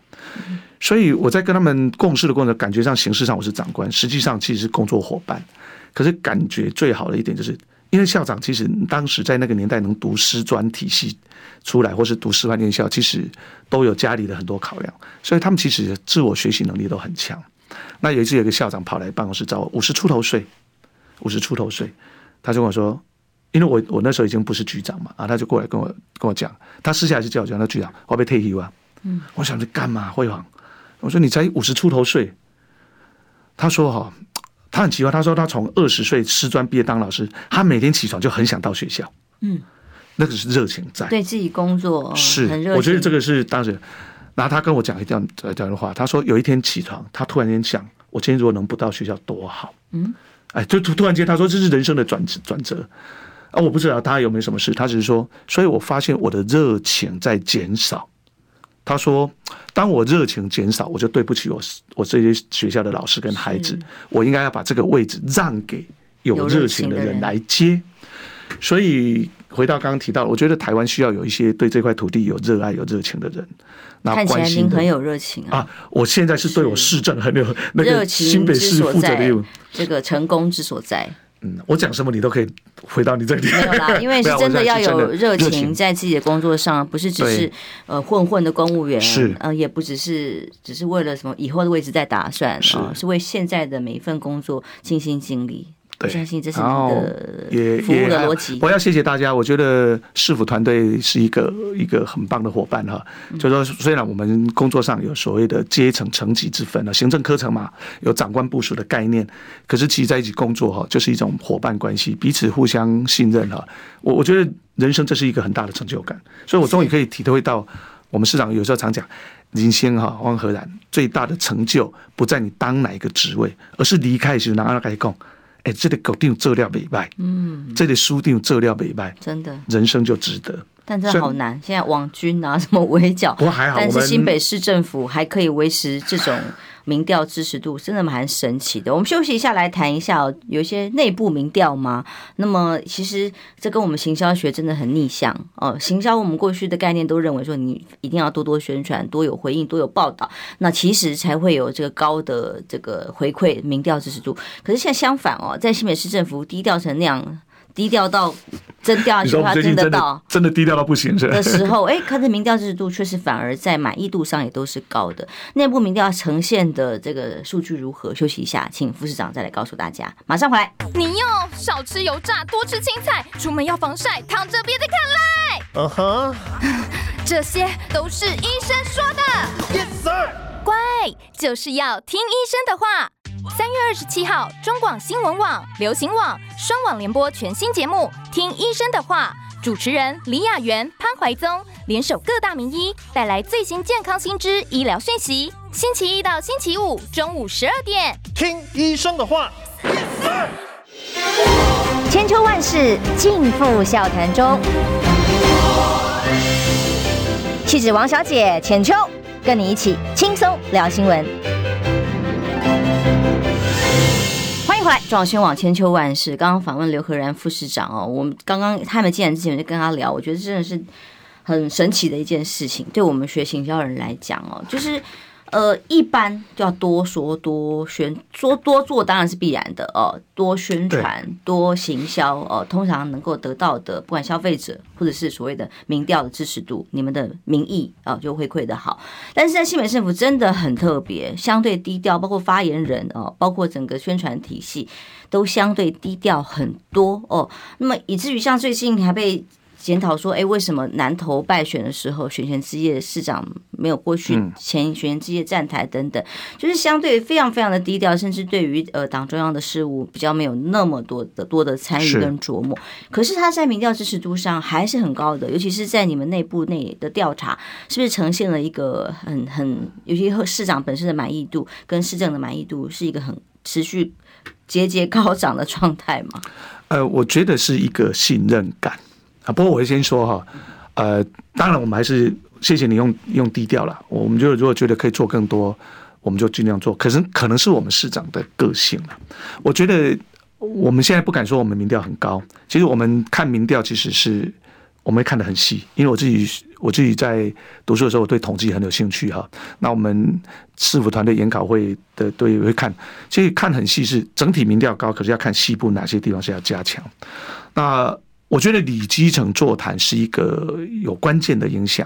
所以我在跟他们共事的过程，感觉上形式上我是长官，实际上其实是工作伙伴。可是感觉最好的一点就是，因为校长其实当时在那个年代能读师专体系出来，或是读师范院校，其实都有家里的很多考量，所以他们其实自我学习能力都很强。那有一次有一个校长跑来办公室找我，五十出头岁，五十出头岁。他就跟我说，因为我我那时候已经不是局长嘛，啊，他就过来跟我跟我讲，他私下还是叫我讲，那局长，我要被退休啊。嗯，我想着干嘛？辉煌，我说你才五十出头岁。他说哈，他很奇怪，他说他从二十岁师专毕业当老师，他每天起床就很想到学校。嗯，那个是热情在，对自己工作是很热情。我觉得这个是当时，然后他跟我讲一段这样的话，他说有一天起床，他突然间想，我今天如果能不到学校多好。嗯。哎，就突突然间，他说这是人生的转转折啊！我不知道他有没有什么事，他只是说，所以我发现我的热情在减少。他说，当我热情减少，我就对不起我我这些学校的老师跟孩子，我应该要把这个位置让给有热情的人来接。所以回到刚刚提到，我觉得台湾需要有一些对这块土地有热爱、有热情的人。看起来您很有热情啊！啊，我现在是对我市政很有那个新北市负责的，这个成功之所在。嗯，我讲什么你都可以回到你这里。没有啦，[LAUGHS] 因为是真的要有热情在自己的工作上，不是只是呃混混的公务员，是呃也不只是只是为了什么以后的位置在打算啊，是为现在的每一份工作尽心尽力。我相信这是你的也服务的逻辑。我要谢谢大家，我觉得市府团队是一个一个很棒的伙伴哈。就说虽然我们工作上有所谓的阶层层级之分了，行政科层嘛，有长官部署的概念，可是其实在一起工作哈，就是一种伙伴关系，彼此互相信任哈。我我觉得人生这是一个很大的成就感，所以我终于可以体会到，我们市长有时候常讲，林先哈汪和然最大的成就不在你当哪一个职位，而是离开时拿阿来讲。哎，这里搞定这料美卖，嗯，这里输定这料美卖，真的，人生就值得。但这好难，现在网军啊，什么围剿，不过还好，但是新北市政府还可以维持这种。民调支持度真的蛮神奇的。我们休息一下，来谈一下哦，有一些内部民调吗？那么其实这跟我们行销学真的很逆向哦。行销我们过去的概念都认为说，你一定要多多宣传，多有回应，多有报道，那其实才会有这个高的这个回馈民调支持度。可是现在相反哦，在新北市政府低调成那样。低调到真调，其实他真的到真的低调到不行的时候，哎，可是民调制度确实反而在满意度上也都是高的。内部民调呈现的这个数据如何？休息一下，请副市长再来告诉大家。马上回来。你要少吃油炸，多吃青菜，出门要防晒，躺着别再看赖。嗯哼，[LAUGHS] 这些都是医生说的。Yes sir，乖，就是要听医生的话。二十七号，中广新闻网、流行网双网联播全新节目《听医生的话》，主持人李雅媛、潘怀宗联手各大名医，带来最新健康新知、医疗讯息。星期一到星期五中午十二点，听医生的话。千秋万世尽付笑谈中，气质王小姐浅秋，跟你一起轻松聊新闻。欢迎回来，中广新闻网千秋万世。刚刚访问刘和然副市长哦，我们刚刚他们进来之前就跟他聊，我觉得真的是很神奇的一件事情，对我们学行销人来讲哦，就是。呃，一般就要多说多宣，说多做当然是必然的哦。多宣传、多行销哦，通常能够得到的，不管消费者或者是所谓的民调的支持度，你们的民意啊、就回馈的好。但是在新北市政府真的很特别，相对低调，包括发言人哦，包括整个宣传体系都相对低调很多哦。那么以至于像最近还被。检讨说，哎，为什么南投败选的时候，选前之夜市长没有过去，前选前之夜站台等等，就是相对非常非常的低调，甚至对于呃党中央的事务比较没有那么多的多的参与跟琢磨。可是他在民调支持度上还是很高的，尤其是在你们内部内的调查，是不是呈现了一个很很，尤其和市长本身的满意度跟市政的满意度是一个很持续节节高涨的状态吗？呃，我觉得是一个信任感。啊，不过我会先说哈，呃，当然我们还是谢谢你用用低调了。我们就如果觉得可以做更多，我们就尽量做。可是可能是我们市长的个性了。我觉得我们现在不敢说我们民调很高，其实我们看民调其实是我们会看得很细，因为我自己我自己在读书的时候，我对统计很有兴趣哈。那我们市府团队研考会的都会看，其实看很细是整体民调高，可是要看西部哪些地方是要加强。那我觉得李基层座谈是一个有关键的影响，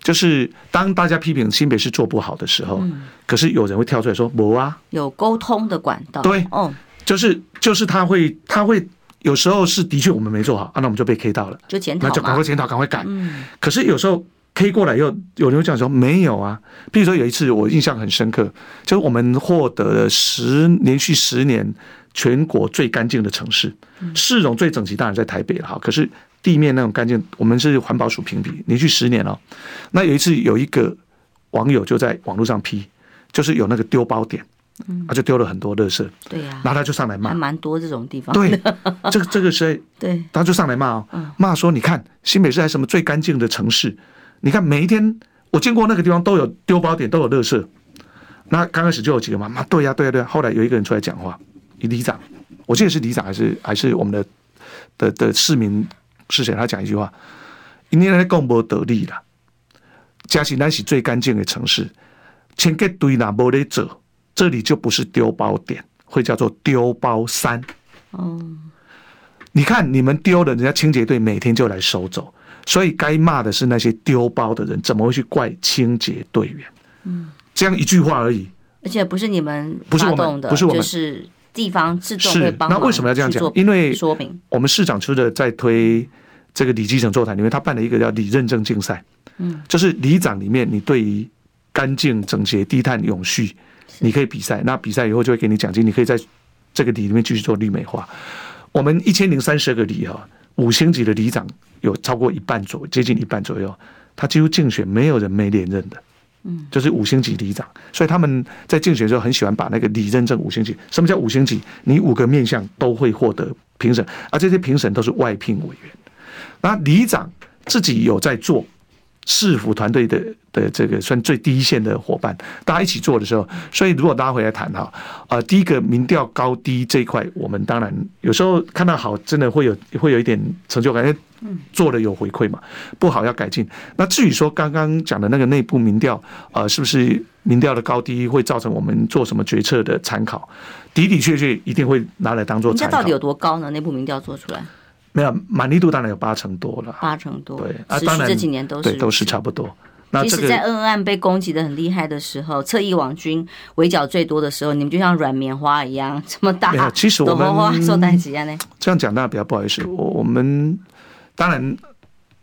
就是当大家批评新北市做不好的时候，可是有人会跳出来说：“不啊，有沟通的管道。”对，哦，就是就是他会他会有时候是的确我们没做好啊，那我们就被 K 到了，就检讨，那就赶快检讨，赶快改。可是有时候 K 过来又有人会讲说没有啊，比如说有一次我印象很深刻，就是我们获得了十连续十年。全国最干净的城市，市容最整齐，当然在台北了哈。可是地面那种干净，我们是环保署评比，连续十年哦。那有一次有一个网友就在网络上批，就是有那个丢包点，他就丢了很多垃圾。对呀，然后他就上来骂，还蛮多这种地方。对，这个这个是，[LAUGHS] 对，他就上来骂哦，骂说你看新北市还什么最干净的城市？你看每一天我经过那个地方都有丢包点，都有垃圾。那刚开始就有几个嘛，骂对呀对呀对呀。后来有一个人出来讲话。里长，我记得是里长还是还是我们的的的市民是谁？他讲一句话：“因为共不得利了，嘉义那是最干净的城市，清洁队那没得走，这里就不是丢包点，会叫做丢包山。”哦，你看你们丢了，人家清洁队每天就来收走，所以该骂的是那些丢包的人，怎么会去怪清洁队员？嗯，这样一句话而已，而且不是你们发动的，不是我们，就是。地方自动会帮忙。那为什么要这样讲？因为说明我们市长出的在推这个里基层座谈里面，他办了一个叫里认证竞赛，嗯，就是里长里面你对于干净、整洁、低碳、永续，你可以比赛。那比赛以后就会给你奖金，你可以在这个里里面继续做绿美化。我们一千零三十二个里哈，五星级的里长有超过一半左，接近一半左右，他几乎竞选没有人没连任的。嗯，就是五星级里长，所以他们在竞选的时候很喜欢把那个里认证五星级。什么叫五星级？你五个面向都会获得评审，而这些评审都是外聘委员。那里长自己有在做。市府团队的的这个算最低线的伙伴，大家一起做的时候，所以如果大家回来谈哈，呃，第一个民调高低这一块，我们当然有时候看到好，真的会有会有一点成就感，因为做了有回馈嘛，不好要改进。那至于说刚刚讲的那个内部民调，呃，是不是民调的高低会造成我们做什么决策的参考？的的确确一定会拿来当做参考。人家到底有多高呢？内部民调做出来？没有满意度当然有八成多了，八成多对啊，当然这几年都是对都是差不多。那其实，在恩恩案被攻击的很厉害的时候，侧翼网军围剿最多的时候，你们就像软棉花一样这么大。没有，其实我们受打击啊呢。这样讲当然比较不好意思。我我们当然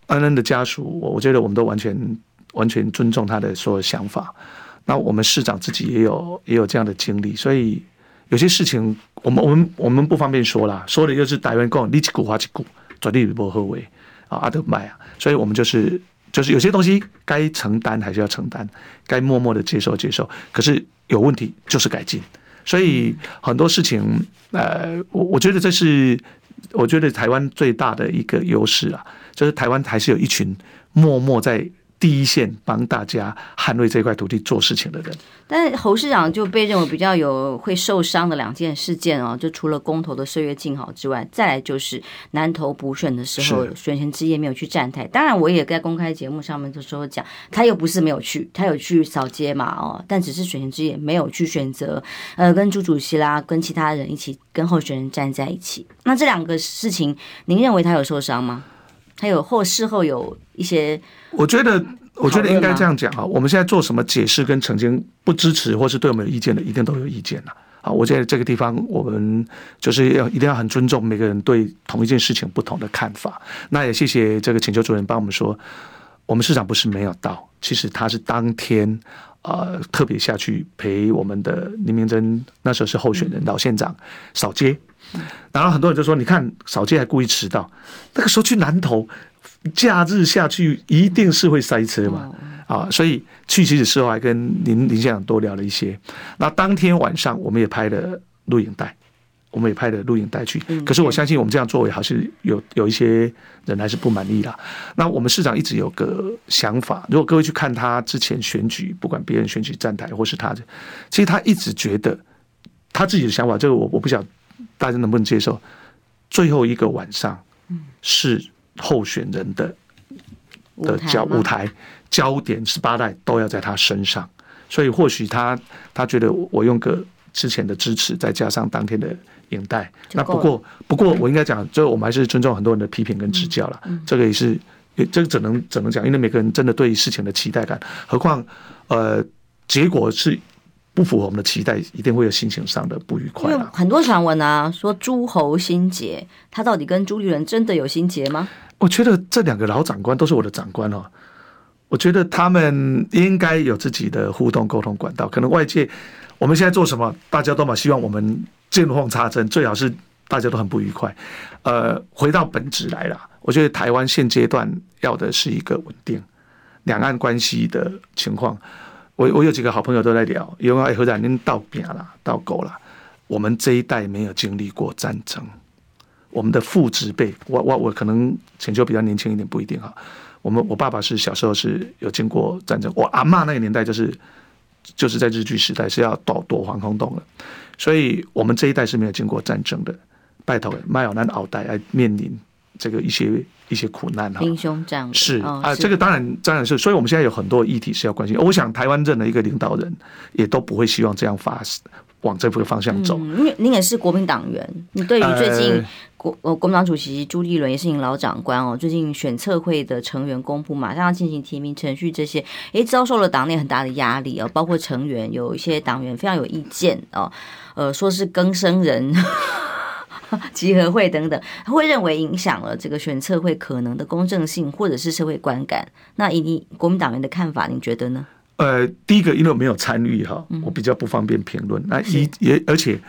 恩恩的家属，我我觉得我们都完全完全尊重他的所有想法。那我们市长自己也有也有这样的经历，所以。有些事情，我们我们我们不方便说啦，说的就是台湾讲，你一句话一句，绝对不后悔啊，阿德麦啊，所以我们就是就是有些东西该承担还是要承担，该默默的接受接受，可是有问题就是改进，所以很多事情，呃，我我觉得这是我觉得台湾最大的一个优势啊，就是台湾还是有一群默默在。第一线帮大家捍卫这块土地做事情的人，但是侯市长就被认为比较有会受伤的两件事件哦，就除了公投的岁月静好之外，再来就是南投补选的时候，选前之夜没有去站台。当然，我也在公开节目上面的时候讲，他又不是没有去，他有去扫街嘛哦，但只是选前之夜没有去选择呃跟朱主席啦，跟其他人一起跟候选人站在一起。那这两个事情，您认为他有受伤吗？他有后事后有一些，我觉得，我觉得应该这样讲啊。我们现在做什么解释跟澄清，不支持或是对我们有意见的，一定都有意见了啊。我觉得这个地方，我们就是要一定要很尊重每个人对同一件事情不同的看法。那也谢谢这个请求主任帮我们说，我们市长不是没有到，其实他是当天呃特别下去陪我们的林明珍，那时候是候选人老县长扫街。然后很多人就说：“你看扫街还故意迟到，那个时候去南投，假日下去一定是会塞车嘛啊！所以去其实事后还跟林林县长多聊了一些。那当天晚上我们也拍了录影带，我们也拍了录影带去。可是我相信我们这样作为还是有有一些人还是不满意啦。那我们市长一直有个想法，如果各位去看他之前选举，不管别人选举站台或是他的，其实他一直觉得他自己的想法，这个我我不想。大家能不能接受？最后一个晚上是候选人的的焦舞台焦点十八代都要在他身上，所以或许他他觉得我用个之前的支持，再加上当天的影带，那不过不过我应该讲，就我们还是尊重很多人的批评跟指教了。这个也是，这个只能只能讲，因为每个人真的对事情的期待感，何况呃结果是。不符合我们的期待，一定会有心情上的不愉快。很多传闻啊，说诸侯心结，他到底跟朱立伦真的有心结吗？我觉得这两个老长官都是我的长官哦。我觉得他们应该有自己的互动沟通管道。可能外界我们现在做什么，大家都嘛希望我们见缝插针，最好是大家都很不愉快。呃，回到本质来了，我觉得台湾现阶段要的是一个稳定，两岸关系的情况。我我有几个好朋友都在聊，因为何展您到边了，到够了。我们这一代没有经历过战争，我们的父执辈，我我我可能请求比较年轻一点，不一定哈。我们我爸爸是小时候是有经过战争，我阿嬷那个年代就是就是在日据时代是要躲躲防空洞了，所以我们这一代是没有经过战争的。拜托，麦尔南奥代来面临这个一些一些苦难啊，兵凶战危是啊，这个当然当然是，所以我们现在有很多议题是要关心。我想台湾任何一个领导人也都不会希望这样发往这个方向走。因为您也是国民党员，你对于最近国呃国民党主席朱立伦也是您老长官哦，最近选测会的成员公布，马上要进行提名程序，这些诶遭受了党内很大的压力哦，包括成员有一些党员非常有意见哦，呃，说是更生人。[LAUGHS] 集合会等等，他会认为影响了这个选测会可能的公正性，或者是社会观感。那以你国民党员的看法，你觉得呢？呃，第一个，因为我没有参与哈，我比较不方便评论。那一也而且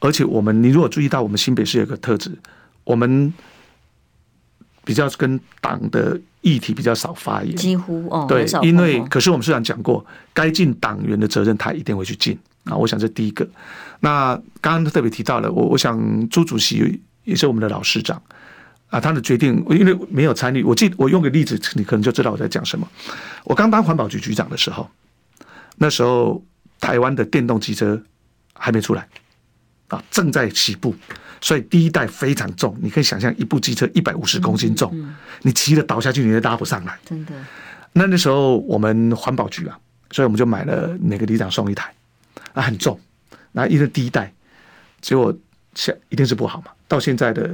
而且，我们你如果注意到，我们新北市有个特质，我们比较跟党的议题比较少发言，几乎哦，对，因为可是我们市长讲过，该尽党员的责任，他一定会去尽。啊，我想这第一个。那刚刚特别提到了，我我想朱主席也是我们的老市长啊，他的决定，因为没有参与。我记我用个例子，你可能就知道我在讲什么。我刚当环保局局长的时候，那时候台湾的电动机车还没出来啊，正在起步，所以第一代非常重。你可以想象，一部机车一百五十公斤重，你骑着倒下去，你都拉不上来。真的。那那时候我们环保局啊，所以我们就买了每个里长送一台。啊，很重，那因为第一代，结果现一定是不好嘛。到现在的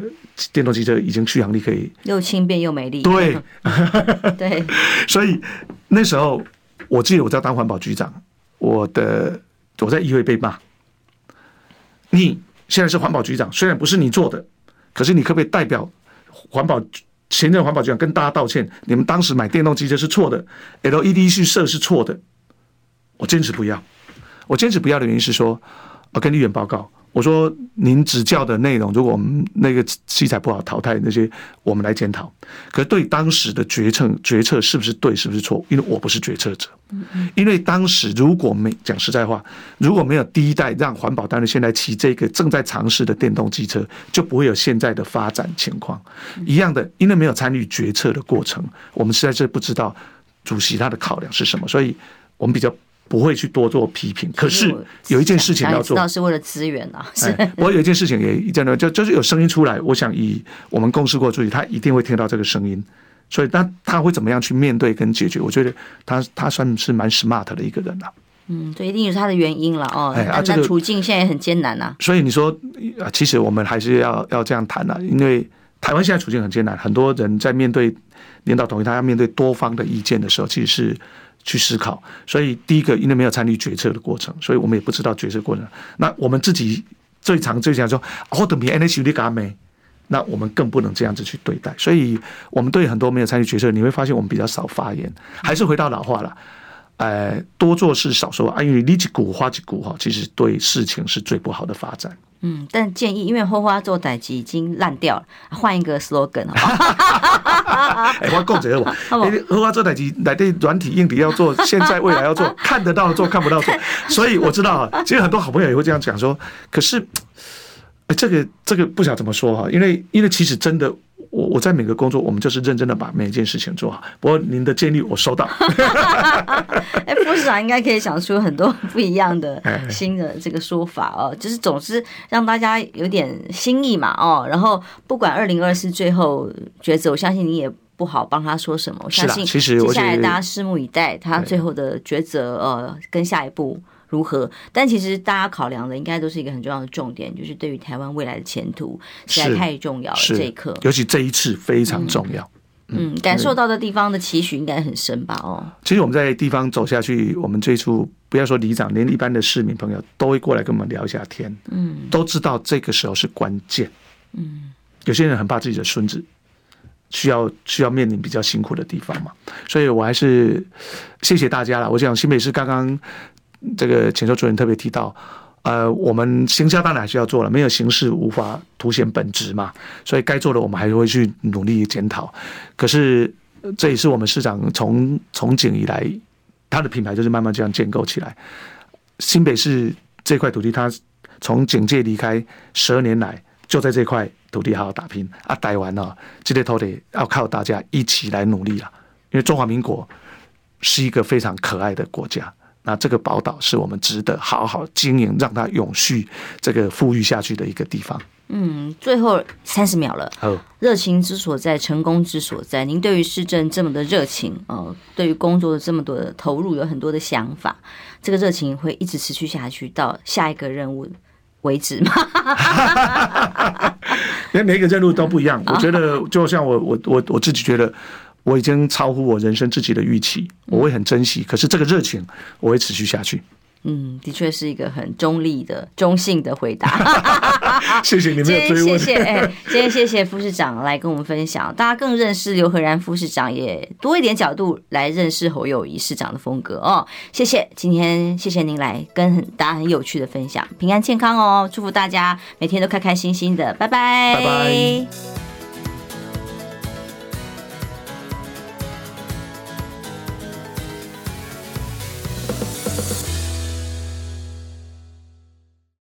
电动汽车已经续航力可以又轻便又美丽，对，[LAUGHS] 对。所以那时候我记得我在当环保局长，我的我在议会被骂。你现在是环保局长，虽然不是你做的，可是你可不可以代表环保前任环保局长跟大家道歉？你们当时买电动汽车是错的，LED 去设是错的，我坚持不要。我坚持不要的原因是说，我跟议员报告，我说您指教的内容，如果我们那个器材不好淘汰那些，我们来检讨。可是对当时的决策决策是不是对，是不是错？因为我不是决策者。因为当时如果没讲实在话，如果没有第一代让环保单位现在骑这个正在尝试的电动机车，就不会有现在的发展情况。一样的，因为没有参与决策的过程，我们实在是不知道主席他的考量是什么，所以我们比较。不会去多做批评，可是有一件事情要做，那是为了资源啊。是，我有一件事情也这样，就就是有声音出来，我想以我们共事过主席，他一定会听到这个声音，所以他他会怎么样去面对跟解决？我觉得他他算是蛮 smart 的一个人了。嗯，这一定有他的原因了哦。哎，这个处境现在也很艰难呐。所以你说啊，其实我们还是要要这样谈了，因为台湾现在处境很艰难，很多人在面对领导同意，他要面对多方的意见的时候，其实是。去思考，所以第一个，因为没有参与决策的过程，所以我们也不知道决策过程。那我们自己最常最想说，哦，等比 NH 的嘎美，那我们更不能这样子去对待。所以，我们对很多没有参与决策，你会发现我们比较少发言。还是回到老话了，呃，多做事少说话，因为立即鼓花几鼓哈，其实对事情是最不好的发展。嗯，但建议，因为后花做代志已经烂掉了，换一个 slogan [LAUGHS] 哎，我讲这个吧，后花做代志来对软体硬体要做，现在未来要做，看得到做，看不到做，[LAUGHS] 所以我知道啊，其实很多好朋友也会这样讲说，可是，哎，这个这个不晓得怎么说哈，因为因为其实真的。我我在每个工作，我们就是认真的把每一件事情做好。不过您的建议我收到。[LAUGHS] 哎，副市长应该可以想出很多不一样的新的这个说法哦，就是总是让大家有点新意嘛哦。然后不管二零二四最后抉择，我相信你也不好帮他说什么。我相信接下来大家拭目以待，他最后的抉择呃跟下一步。如何？但其实大家考量的应该都是一个很重要的重点，就是对于台湾未来的前途实在太重要了。这一刻，尤其这一次非常重要。嗯，嗯，感受到的地方的期许应该很深吧？哦，其实我们在地方走下去，我们最初不要说里长，连一般的市民朋友都会过来跟我们聊一下天。嗯，都知道这个时候是关键。嗯，有些人很怕自己的孙子需要需要面临比较辛苦的地方嘛，所以我还是谢谢大家了。我想新北市刚刚。这个浅秋主任特别提到，呃，我们行销当然还是要做了，没有形式无法凸显本质嘛，所以该做的我们还是会去努力检讨。可是这也是我们市长从从警以来，他的品牌就是慢慢这样建构起来。新北市这块土地，他从警界离开十二年来，就在这块土地好好打拼啊，待完了，这些土地要靠大家一起来努力了，因为中华民国是一个非常可爱的国家。那这个宝岛是我们值得好好经营，让它永续这个富裕下去的一个地方。嗯，最后三十秒了。好，热情之所在，成功之所在。您对于市政这么的热情哦，对于工作的这么多的投入，有很多的想法。这个热情会一直持续下去到下一个任务为止吗？[LAUGHS] 因为每一个任务都不一样。[LAUGHS] 我觉得，就像我我我我自己觉得，我已经超乎我人生自己的预期，我会很珍惜。可是这个热情，我会持续下去。嗯，的确是一个很中立的、中性的回答。[LAUGHS] 谢谢你们的追问。谢谢，哎，今天谢谢副市长来跟我们分享，大家更认识刘和然副市长，也多一点角度来认识侯友宜市长的风格哦。谢谢，今天谢谢您来跟大家很有趣的分享，平安健康哦，祝福大家每天都开开心心的，拜拜，拜拜。